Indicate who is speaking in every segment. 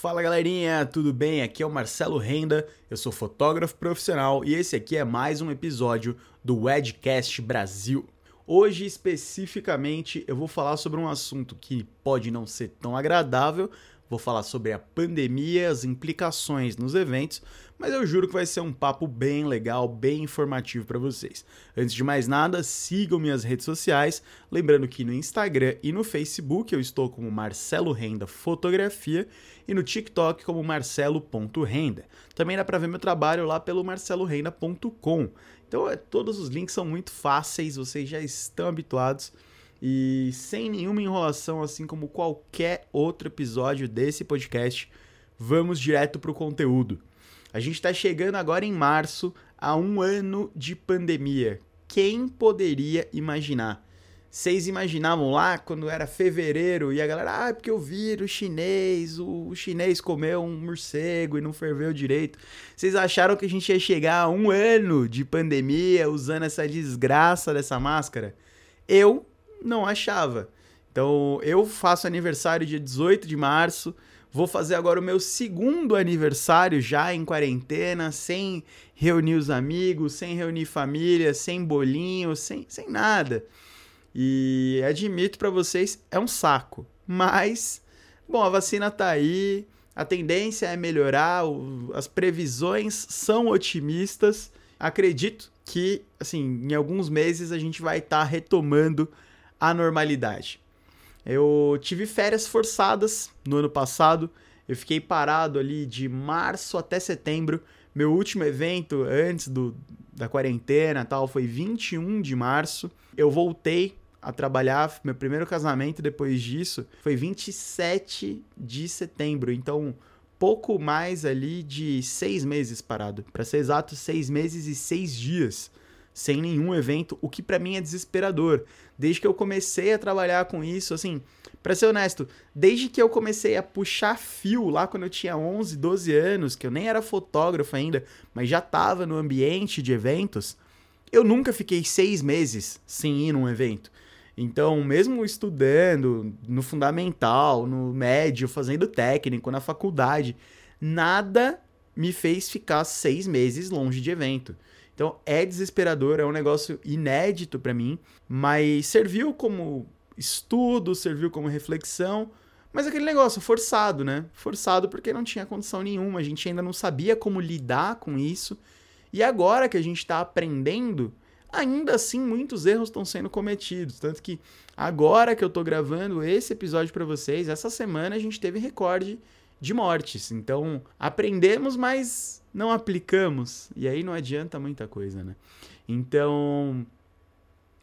Speaker 1: Fala galerinha, tudo bem? Aqui é o Marcelo Renda, eu sou fotógrafo profissional e esse aqui é mais um episódio do Wedcast Brasil. Hoje especificamente eu vou falar sobre um assunto que pode não ser tão agradável, vou falar sobre a pandemia, as implicações nos eventos, mas eu juro que vai ser um papo bem legal, bem informativo para vocês. Antes de mais nada, sigam minhas redes sociais, lembrando que no Instagram e no Facebook eu estou como Marcelo Renda Fotografia e no TikTok como marcelo.renda. Também dá para ver meu trabalho lá pelo marcelorenda.com. Então, é, todos os links são muito fáceis, vocês já estão habituados e sem nenhuma enrolação, assim como qualquer outro episódio desse podcast, vamos direto para o conteúdo. A gente está chegando agora em março a um ano de pandemia. Quem poderia imaginar? Vocês imaginavam lá quando era fevereiro e a galera, ah, é porque o vírus chinês, o, o chinês comeu um morcego e não ferveu direito. Vocês acharam que a gente ia chegar a um ano de pandemia usando essa desgraça dessa máscara? Eu não achava. Então, eu faço aniversário dia 18 de março. Vou fazer agora o meu segundo aniversário já em quarentena, sem reunir os amigos, sem reunir família, sem bolinho, sem, sem nada. E admito para vocês, é um saco. Mas, bom, a vacina tá aí, a tendência é melhorar, o, as previsões são otimistas. Acredito que, assim, em alguns meses a gente vai estar tá retomando a normalidade. Eu tive férias forçadas no ano passado. Eu fiquei parado ali de março até setembro. Meu último evento antes do, da quarentena tal foi 21 de março. Eu voltei a trabalhar. Meu primeiro casamento depois disso foi 27 de setembro. Então, pouco mais ali de seis meses parado. Para ser exato, seis meses e seis dias sem nenhum evento, o que para mim é desesperador. Desde que eu comecei a trabalhar com isso, assim, para ser honesto, desde que eu comecei a puxar fio lá quando eu tinha 11, 12 anos, que eu nem era fotógrafo ainda, mas já estava no ambiente de eventos, eu nunca fiquei seis meses sem ir num evento. Então, mesmo estudando no fundamental, no médio, fazendo técnico, na faculdade, nada me fez ficar seis meses longe de evento. Então é desesperador, é um negócio inédito para mim, mas serviu como estudo, serviu como reflexão, mas aquele negócio forçado, né? Forçado porque não tinha condição nenhuma, a gente ainda não sabia como lidar com isso. E agora que a gente está aprendendo, ainda assim muitos erros estão sendo cometidos. Tanto que agora que eu estou gravando esse episódio para vocês, essa semana a gente teve recorde de mortes. Então, aprendemos, mas não aplicamos. E aí não adianta muita coisa, né? Então,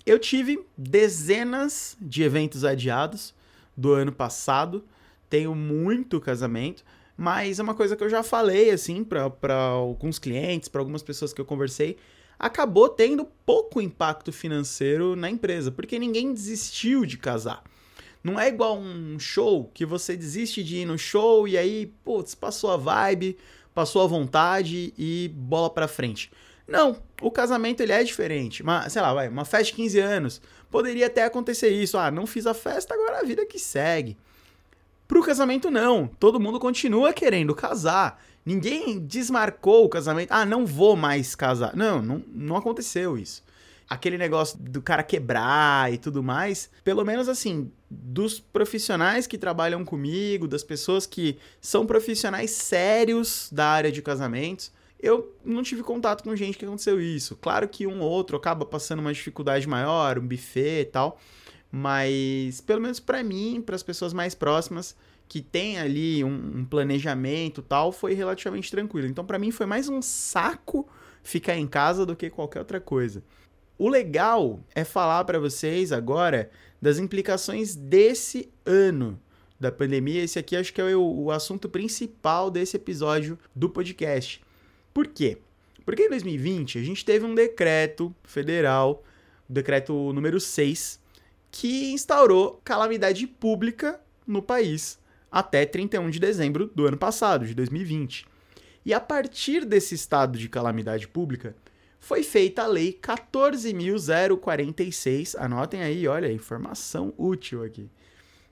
Speaker 1: eu tive dezenas de eventos adiados do ano passado. Tenho muito casamento, mas é uma coisa que eu já falei assim para alguns clientes, para algumas pessoas que eu conversei, acabou tendo pouco impacto financeiro na empresa, porque ninguém desistiu de casar. Não é igual um show que você desiste de ir no show e aí, putz, passou a vibe, passou a vontade e bola pra frente. Não, o casamento ele é diferente. Mas, sei lá, vai, uma festa de 15 anos. Poderia até acontecer isso. Ah, não fiz a festa, agora a vida que segue. Pro casamento, não. Todo mundo continua querendo casar. Ninguém desmarcou o casamento. Ah, não vou mais casar. Não, não, não aconteceu isso aquele negócio do cara quebrar e tudo mais, pelo menos assim, dos profissionais que trabalham comigo, das pessoas que são profissionais sérios da área de casamentos, eu não tive contato com gente que aconteceu isso. Claro que um ou outro acaba passando uma dificuldade maior, um buffet e tal, mas pelo menos para mim, para as pessoas mais próximas que tem ali um, um planejamento tal, foi relativamente tranquilo. Então para mim foi mais um saco ficar em casa do que qualquer outra coisa. O legal é falar para vocês agora das implicações desse ano da pandemia. Esse aqui acho que é o, o assunto principal desse episódio do podcast. Por quê? Porque em 2020 a gente teve um decreto federal, o decreto número 6, que instaurou calamidade pública no país até 31 de dezembro do ano passado, de 2020. E a partir desse estado de calamidade pública, foi feita a Lei 14.046. Anotem aí, olha, informação útil aqui.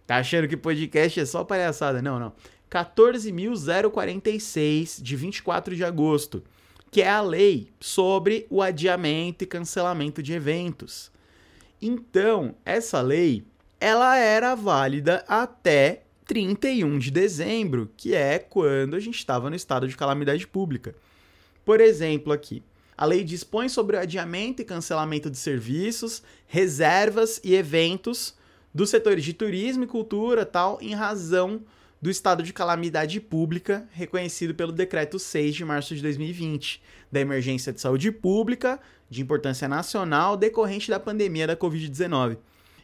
Speaker 1: Tá achando que podcast é só palhaçada? Não, não. 14.046 de 24 de agosto, que é a lei sobre o adiamento e cancelamento de eventos. Então, essa lei, ela era válida até 31 de dezembro, que é quando a gente estava no estado de calamidade pública. Por exemplo, aqui, a lei dispõe sobre o adiamento e cancelamento de serviços, reservas e eventos dos setores de turismo e cultura, tal, em razão do estado de calamidade pública reconhecido pelo decreto 6 de março de 2020, da emergência de saúde pública de importância nacional decorrente da pandemia da COVID-19.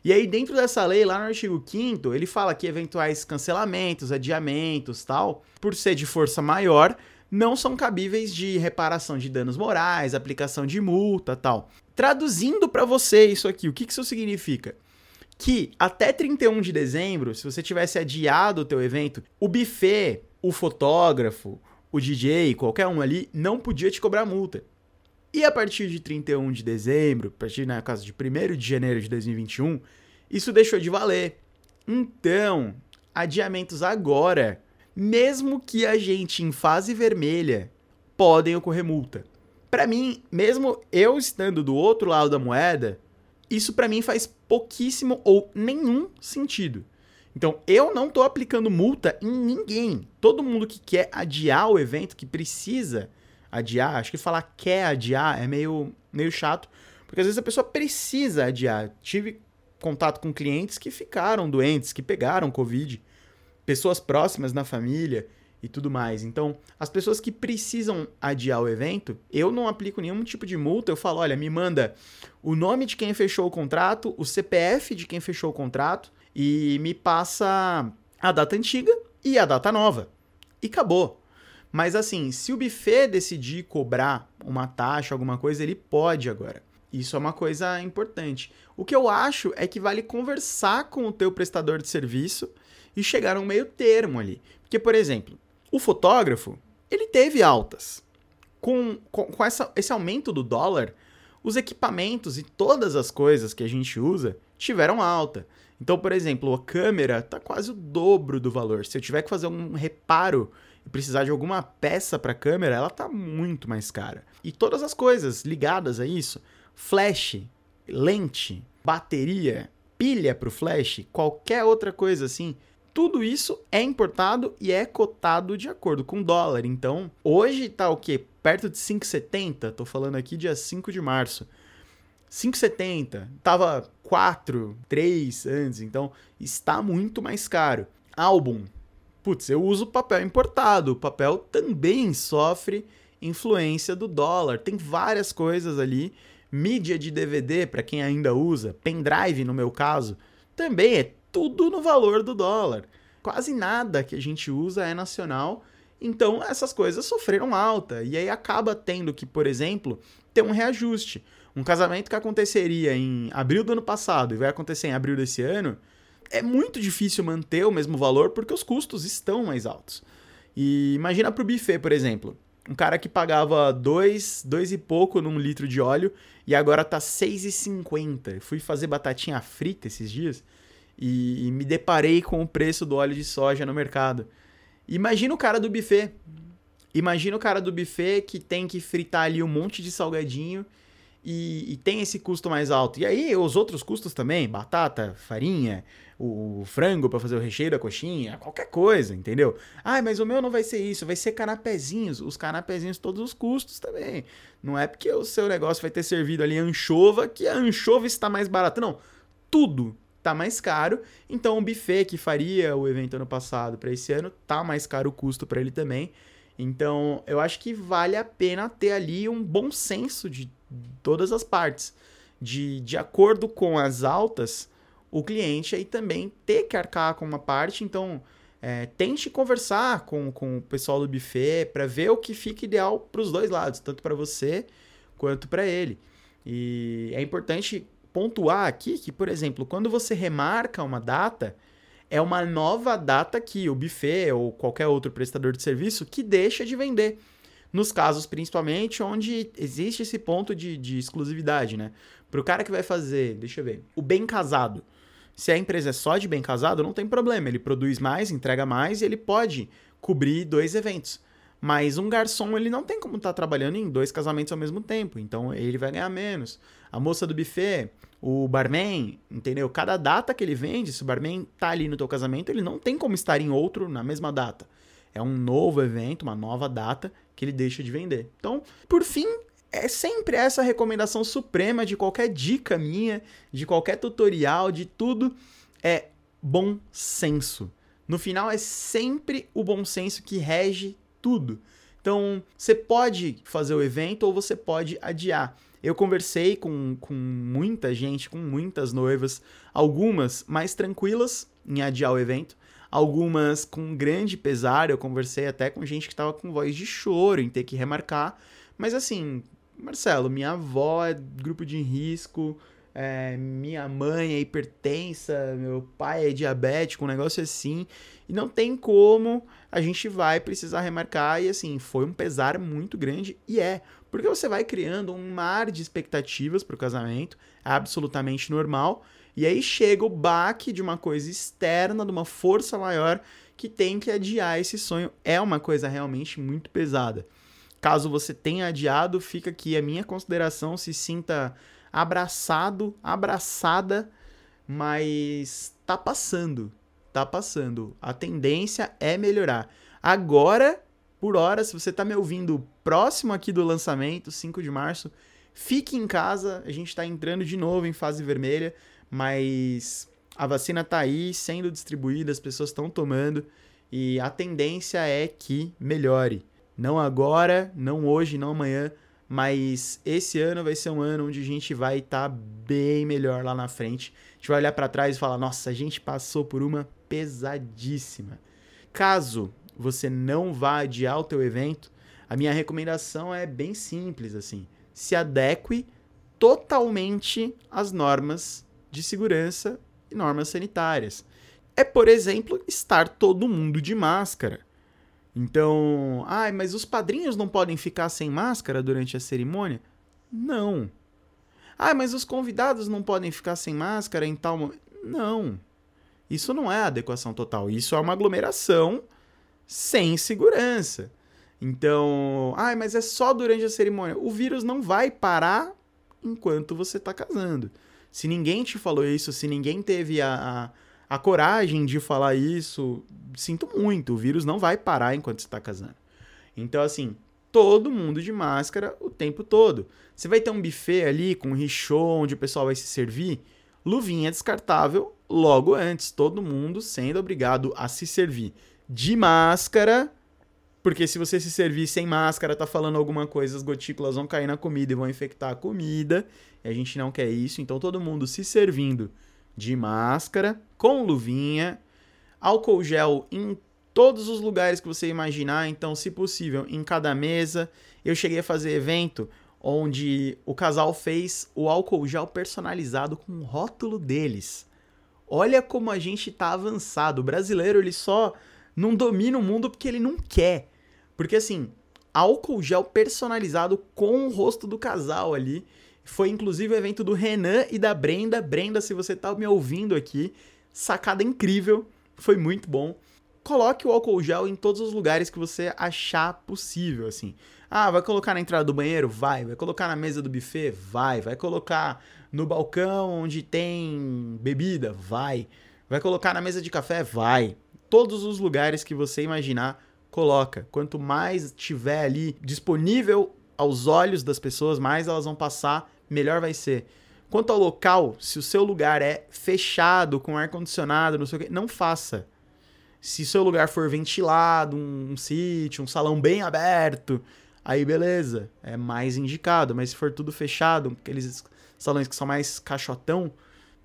Speaker 1: E aí, dentro dessa lei, lá no artigo 5 ele fala que eventuais cancelamentos, adiamentos, tal, por ser de força maior, não são cabíveis de reparação de danos morais, aplicação de multa, tal. Traduzindo para você isso aqui, o que isso significa? Que até 31 de dezembro, se você tivesse adiado o teu evento, o buffet, o fotógrafo, o DJ, qualquer um ali, não podia te cobrar multa. E a partir de 31 de dezembro, a partir, na né, caso de 1 de janeiro de 2021, isso deixou de valer. Então, adiamentos agora, mesmo que a gente em fase vermelha, podem ocorrer multa. Para mim, mesmo eu estando do outro lado da moeda, isso para mim faz pouquíssimo ou nenhum sentido. Então, eu não tô aplicando multa em ninguém. Todo mundo que quer adiar o evento, que precisa adiar, acho que falar quer adiar é meio, meio chato, porque às vezes a pessoa precisa adiar. Tive contato com clientes que ficaram doentes, que pegaram Covid, pessoas próximas na família e tudo mais. Então, as pessoas que precisam adiar o evento, eu não aplico nenhum tipo de multa. Eu falo, olha, me manda o nome de quem fechou o contrato, o CPF de quem fechou o contrato e me passa a data antiga e a data nova. E acabou. Mas assim, se o buffet decidir cobrar uma taxa, alguma coisa, ele pode agora. Isso é uma coisa importante. O que eu acho é que vale conversar com o teu prestador de serviço e chegar a um meio termo ali. Porque, por exemplo, o fotógrafo, ele teve altas. Com, com, com essa, esse aumento do dólar, os equipamentos e todas as coisas que a gente usa tiveram alta. Então, por exemplo, a câmera está quase o dobro do valor. Se eu tiver que fazer um reparo e precisar de alguma peça para a câmera, ela tá muito mais cara. E todas as coisas ligadas a isso, flash, lente, bateria, pilha para o flash, qualquer outra coisa assim, tudo isso é importado e é cotado de acordo com o dólar. Então, hoje tá o quê? Perto de 5,70. Tô falando aqui dia 5 de março. 5,70. Tava 4, 3 antes, então está muito mais caro. Álbum, putz, eu uso papel importado. O papel também sofre influência do dólar. Tem várias coisas ali. Mídia de DVD, para quem ainda usa, pendrive no meu caso, também é tudo no valor do dólar. Quase nada que a gente usa é nacional. Então essas coisas sofreram alta. E aí acaba tendo que, por exemplo, ter um reajuste. Um casamento que aconteceria em abril do ano passado e vai acontecer em abril desse ano, é muito difícil manter o mesmo valor porque os custos estão mais altos. E imagina para o buffet, por exemplo. Um cara que pagava dois, dois e pouco num litro de óleo e agora tá 6,50. Fui fazer batatinha frita esses dias e, e me deparei com o preço do óleo de soja no mercado. Imagina o cara do buffet. Imagina o cara do buffet que tem que fritar ali um monte de salgadinho e, e, tem esse custo mais alto. E aí os outros custos também, batata, farinha, o frango para fazer o recheio da coxinha, qualquer coisa, entendeu? Ah, mas o meu não vai ser isso, vai ser canapézinhos. Os canapézinhos, todos os custos também. Não é porque o seu negócio vai ter servido ali anchova que a anchova está mais barata. Não, tudo tá mais caro. Então o buffet que faria o evento ano passado para esse ano tá mais caro o custo para ele também. Então, eu acho que vale a pena ter ali um bom senso de todas as partes. De, de acordo com as altas, o cliente aí também ter que arcar com uma parte. Então, é, tente conversar com, com o pessoal do buffet para ver o que fica ideal para os dois lados, tanto para você quanto para ele. E é importante pontuar aqui que, por exemplo, quando você remarca uma data, é uma nova data que o buffet ou qualquer outro prestador de serviço que deixa de vender. Nos casos, principalmente, onde existe esse ponto de, de exclusividade, né? Para o cara que vai fazer, deixa eu ver, o bem casado. Se a empresa é só de bem casado, não tem problema. Ele produz mais, entrega mais e ele pode cobrir dois eventos. Mas um garçom, ele não tem como estar tá trabalhando em dois casamentos ao mesmo tempo. Então ele vai ganhar menos. A moça do buffet, o barman, entendeu? Cada data que ele vende, se o barman tá ali no teu casamento, ele não tem como estar em outro na mesma data. É um novo evento, uma nova data que ele deixa de vender. Então, por fim, é sempre essa recomendação suprema de qualquer dica minha, de qualquer tutorial, de tudo, é bom senso. No final é sempre o bom senso que rege tudo. Então, você pode fazer o evento ou você pode adiar. Eu conversei com, com muita gente, com muitas noivas, algumas mais tranquilas em adiar o evento, algumas com grande pesar. Eu conversei até com gente que estava com voz de choro em ter que remarcar. Mas assim, Marcelo, minha avó é grupo de risco, é, minha mãe é hipertensa, meu pai é diabético, um negócio assim. E não tem como a gente vai precisar remarcar. E assim, foi um pesar muito grande. E é. Porque você vai criando um mar de expectativas para o casamento, é absolutamente normal. E aí chega o baque de uma coisa externa, de uma força maior que tem que adiar esse sonho. É uma coisa realmente muito pesada. Caso você tenha adiado, fica aqui a minha consideração, se sinta abraçado, abraçada, mas tá passando tá passando. A tendência é melhorar. Agora, por hora, se você tá me ouvindo próximo aqui do lançamento, 5 de março, fique em casa. A gente tá entrando de novo em fase vermelha, mas a vacina tá aí sendo distribuída, as pessoas estão tomando e a tendência é que melhore. Não agora, não hoje, não amanhã, mas esse ano vai ser um ano onde a gente vai estar tá bem melhor lá na frente. A gente vai olhar para trás e falar: nossa, a gente passou por uma pesadíssima. Caso você não vá adiar o teu evento, a minha recomendação é bem simples assim: se adeque totalmente às normas de segurança e normas sanitárias. É, por exemplo, estar todo mundo de máscara. Então, ai, mas os padrinhos não podem ficar sem máscara durante a cerimônia? Não. Ah, mas os convidados não podem ficar sem máscara em tal momento? Não. Isso não é adequação total. Isso é uma aglomeração sem segurança. Então, ai, mas é só durante a cerimônia. O vírus não vai parar enquanto você está casando. Se ninguém te falou isso, se ninguém teve a, a a coragem de falar isso, sinto muito, o vírus não vai parar enquanto você está casando. Então, assim, todo mundo de máscara o tempo todo. Você vai ter um buffet ali com richô, onde o pessoal vai se servir, luvinha descartável logo antes, todo mundo sendo obrigado a se servir de máscara, porque se você se servir sem máscara, tá falando alguma coisa, as gotículas vão cair na comida e vão infectar a comida, e a gente não quer isso, então todo mundo se servindo de máscara, com luvinha, álcool gel em todos os lugares que você imaginar, então, se possível, em cada mesa. Eu cheguei a fazer evento onde o casal fez o álcool gel personalizado com o rótulo deles. Olha como a gente tá avançado. O brasileiro, ele só não domina o mundo porque ele não quer. Porque assim, álcool gel personalizado com o rosto do casal ali. Foi inclusive o evento do Renan e da Brenda. Brenda, se você tá me ouvindo aqui, sacada incrível, foi muito bom. Coloque o álcool gel em todos os lugares que você achar possível, assim. Ah, vai colocar na entrada do banheiro? Vai. Vai colocar na mesa do buffet? Vai. Vai colocar no balcão onde tem bebida? Vai. Vai colocar na mesa de café? Vai. Todos os lugares que você imaginar, coloca. Quanto mais tiver ali disponível aos olhos das pessoas, mais elas vão passar, melhor vai ser. Quanto ao local, se o seu lugar é fechado, com ar-condicionado, não sei o que, não faça. Se seu lugar for ventilado, um, um sítio, um salão bem aberto, aí beleza, é mais indicado. Mas se for tudo fechado, aqueles salões que são mais caixotão,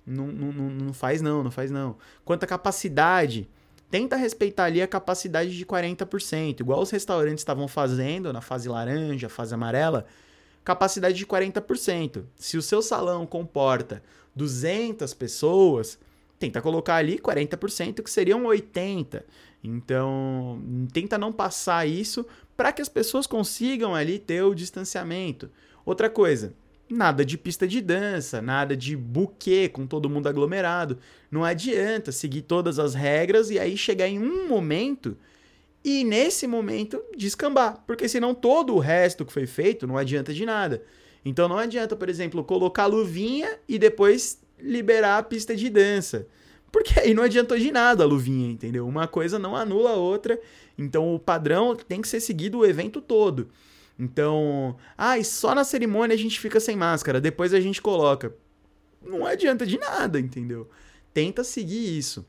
Speaker 1: não, não, não faz não, não faz não. Quanto à capacidade, tenta respeitar ali a capacidade de 40%, igual os restaurantes estavam fazendo na fase laranja, fase amarela, capacidade de 40%. Se o seu salão comporta 200 pessoas, tenta colocar ali 40%, que seriam 80. Então, tenta não passar isso para que as pessoas consigam ali ter o distanciamento. Outra coisa, nada de pista de dança, nada de buquê com todo mundo aglomerado. Não adianta seguir todas as regras e aí chegar em um momento e nesse momento descambar, porque senão todo o resto que foi feito não adianta de nada. Então não adianta, por exemplo, colocar luvinha e depois liberar a pista de dança. Porque aí não adiantou de nada a luvinha, entendeu? Uma coisa não anula a outra. Então o padrão tem que ser seguido o evento todo. Então, ah, e só na cerimônia a gente fica sem máscara, depois a gente coloca. Não adianta de nada, entendeu? Tenta seguir isso.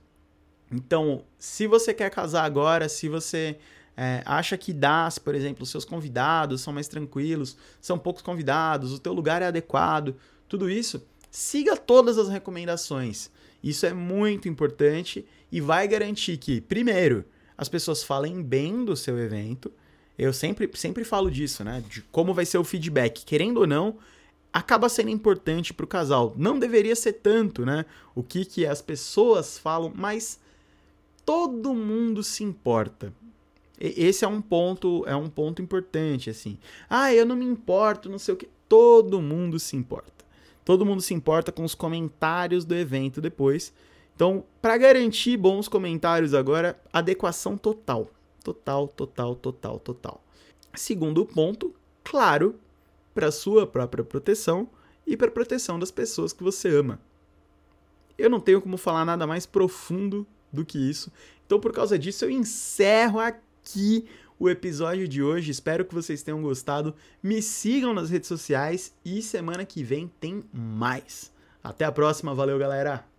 Speaker 1: Então, se você quer casar agora, se você é, acha que dá, por exemplo, os seus convidados são mais tranquilos, são poucos convidados, o teu lugar é adequado, tudo isso, siga todas as recomendações. Isso é muito importante e vai garantir que, primeiro, as pessoas falem bem do seu evento, eu sempre, sempre falo disso, né? De como vai ser o feedback. Querendo ou não, acaba sendo importante para o casal. Não deveria ser tanto, né? O que, que as pessoas falam, mas todo mundo se importa. E, esse é um ponto, é um ponto importante, assim. Ah, eu não me importo, não sei o que. Todo mundo se importa. Todo mundo se importa com os comentários do evento depois. Então, para garantir bons comentários agora, adequação total. Total, total, total, total. Segundo ponto, claro, para sua própria proteção e para proteção das pessoas que você ama. Eu não tenho como falar nada mais profundo do que isso. Então, por causa disso, eu encerro aqui o episódio de hoje. Espero que vocês tenham gostado. Me sigam nas redes sociais e semana que vem tem mais. Até a próxima, valeu, galera!